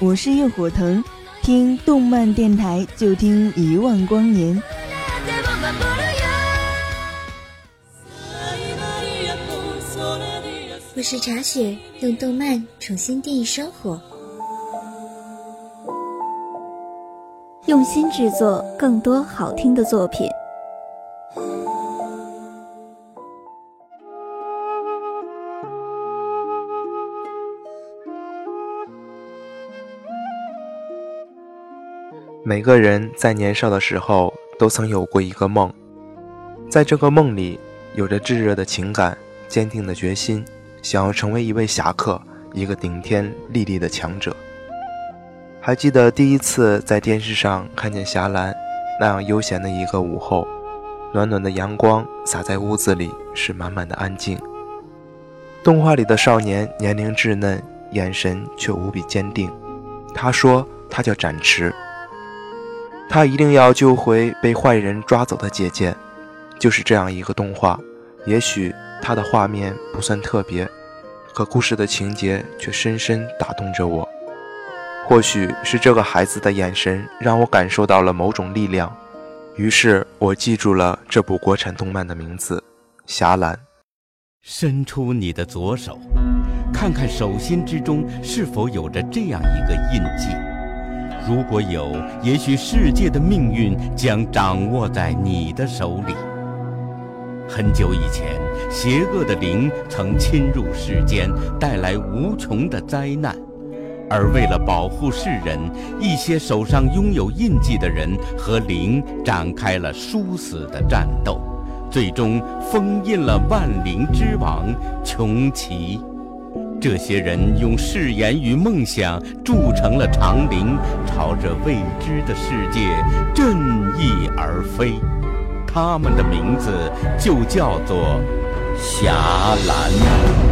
我是月火藤，听动漫电台就听一万光年。我是茶雪，用动漫重新定义生活，用心制作更多好听的作品。每个人在年少的时候都曾有过一个梦，在这个梦里，有着炙热的情感、坚定的决心，想要成为一位侠客，一个顶天立地的强者。还记得第一次在电视上看见霞兰那样悠闲的一个午后，暖暖的阳光洒在屋子里，是满满的安静。动画里的少年年龄稚嫩，眼神却无比坚定。他说：“他叫展翅。”他一定要救回被坏人抓走的姐姐，就是这样一个动画。也许它的画面不算特别，可故事的情节却深深打动着我。或许是这个孩子的眼神让我感受到了某种力量，于是我记住了这部国产动漫的名字《侠岚》。伸出你的左手，看看手心之中是否有着这样一个印记。如果有，也许世界的命运将掌握在你的手里。很久以前，邪恶的灵曾侵入世间，带来无穷的灾难。而为了保护世人，一些手上拥有印记的人和灵展开了殊死的战斗，最终封印了万灵之王穷奇。这些人用誓言与梦想铸成了长陵，朝着未知的世界振翼而飞。他们的名字就叫做侠岚。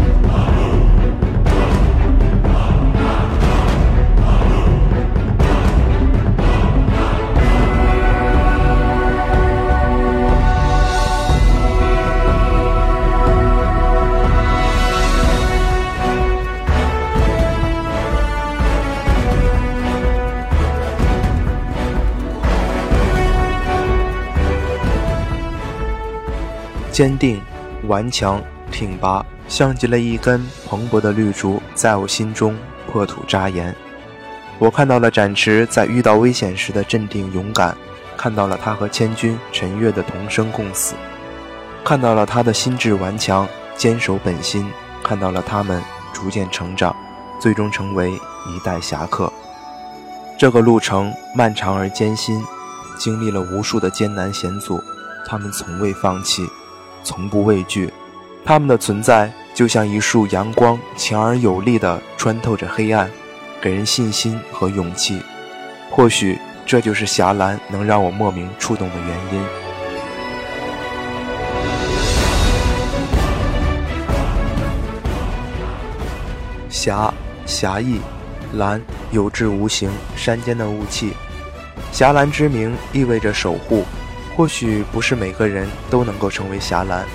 坚定、顽强、挺拔，像极了一根蓬勃的绿竹，在我心中破土扎岩。我看到了展翅在遇到危险时的镇定勇敢，看到了他和千钧、陈月的同生共死，看到了他的心智顽强、坚守本心，看到了他们逐渐成长，最终成为一代侠客。这个路程漫长而艰辛，经历了无数的艰难险阻，他们从未放弃。从不畏惧，他们的存在就像一束阳光，强而有力地穿透着黑暗，给人信心和勇气。或许这就是霞岚能让我莫名触动的原因。侠，侠义；岚，有志无形，山间的雾气。霞岚之名意味着守护。或许不是每个人都能够成为侠岚，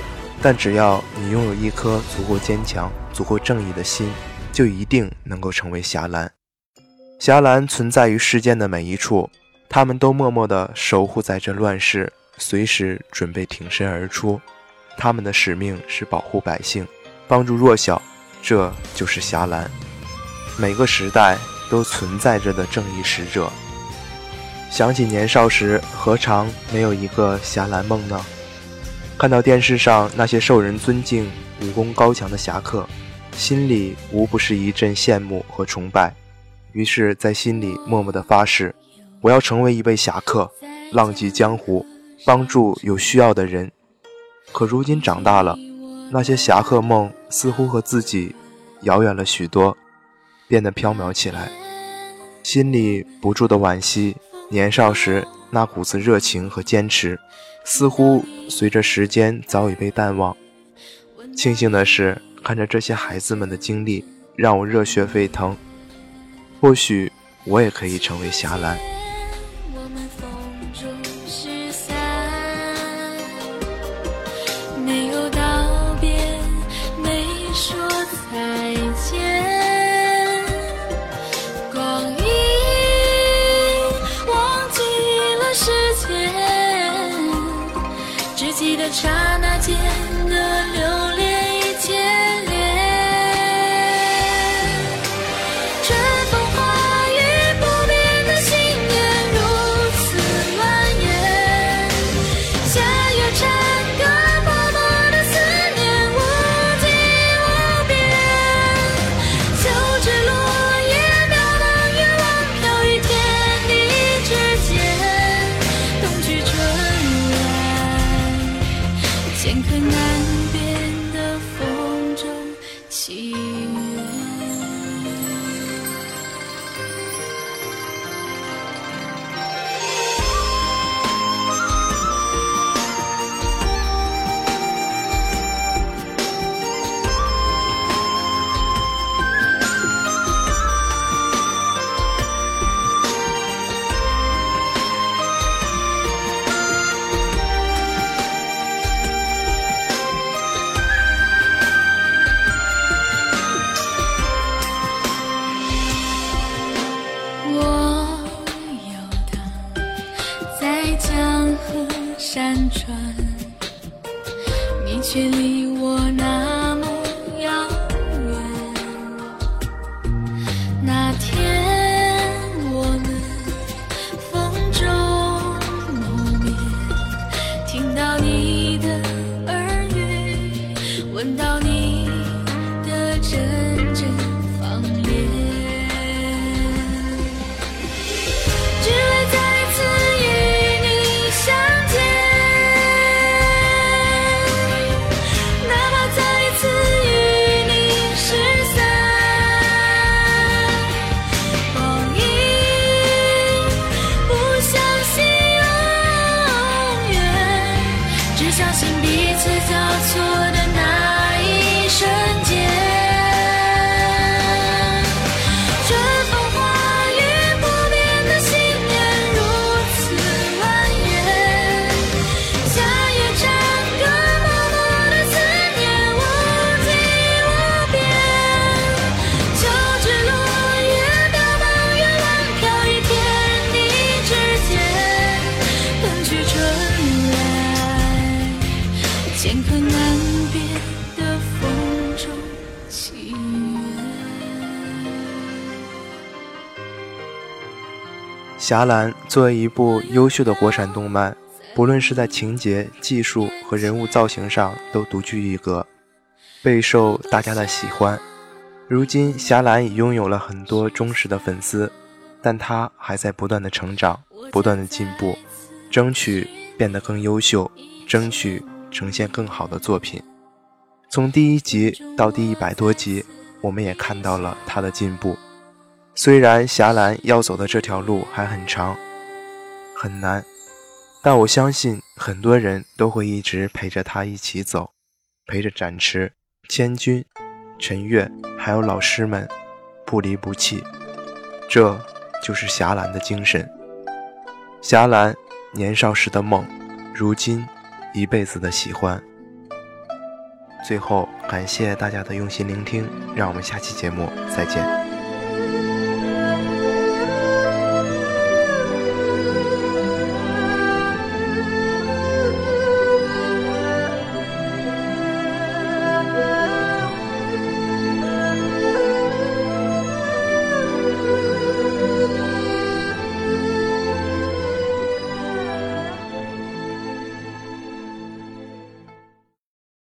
但只要你拥有一颗足够坚强、足够正义的心，就一定能够成为侠岚。侠岚存在于世间的每一处，他们都默默地守护在这乱世，随时准备挺身而出。他们的使命是保护百姓，帮助弱小，这就是侠岚。每个时代都存在着的正义使者。想起年少时，何尝没有一个侠岚梦呢？看到电视上那些受人尊敬、武功高强的侠客，心里无不是一阵羡慕和崇拜。于是，在心里默默的发誓：我要成为一位侠客，浪迹江湖，帮助有需要的人。可如今长大了，那些侠客梦似乎和自己遥远了许多，变得飘渺起来。心里不住的惋惜，年少时那股子热情和坚持，似乎随着时间早已被淡忘。庆幸的是，看着这些孩子们的经历，让我热血沸腾。或许我也可以成为侠岚。刹那间的留恋。我那侠岚作为一部优秀的国产动漫，不论是在情节、技术和人物造型上都独具一格，备受大家的喜欢。如今，侠岚已拥有了很多忠实的粉丝，但他还在不断的成长，不断的进步，争取变得更优秀，争取呈现更好的作品。从第一集到第一百多集，我们也看到了他的进步。虽然霞岚要走的这条路还很长，很难，但我相信很多人都会一直陪着他一起走，陪着展池、千钧、陈月，还有老师们不离不弃。这就是霞岚的精神。霞岚年少时的梦，如今一辈子的喜欢。最后，感谢大家的用心聆听，让我们下期节目再见。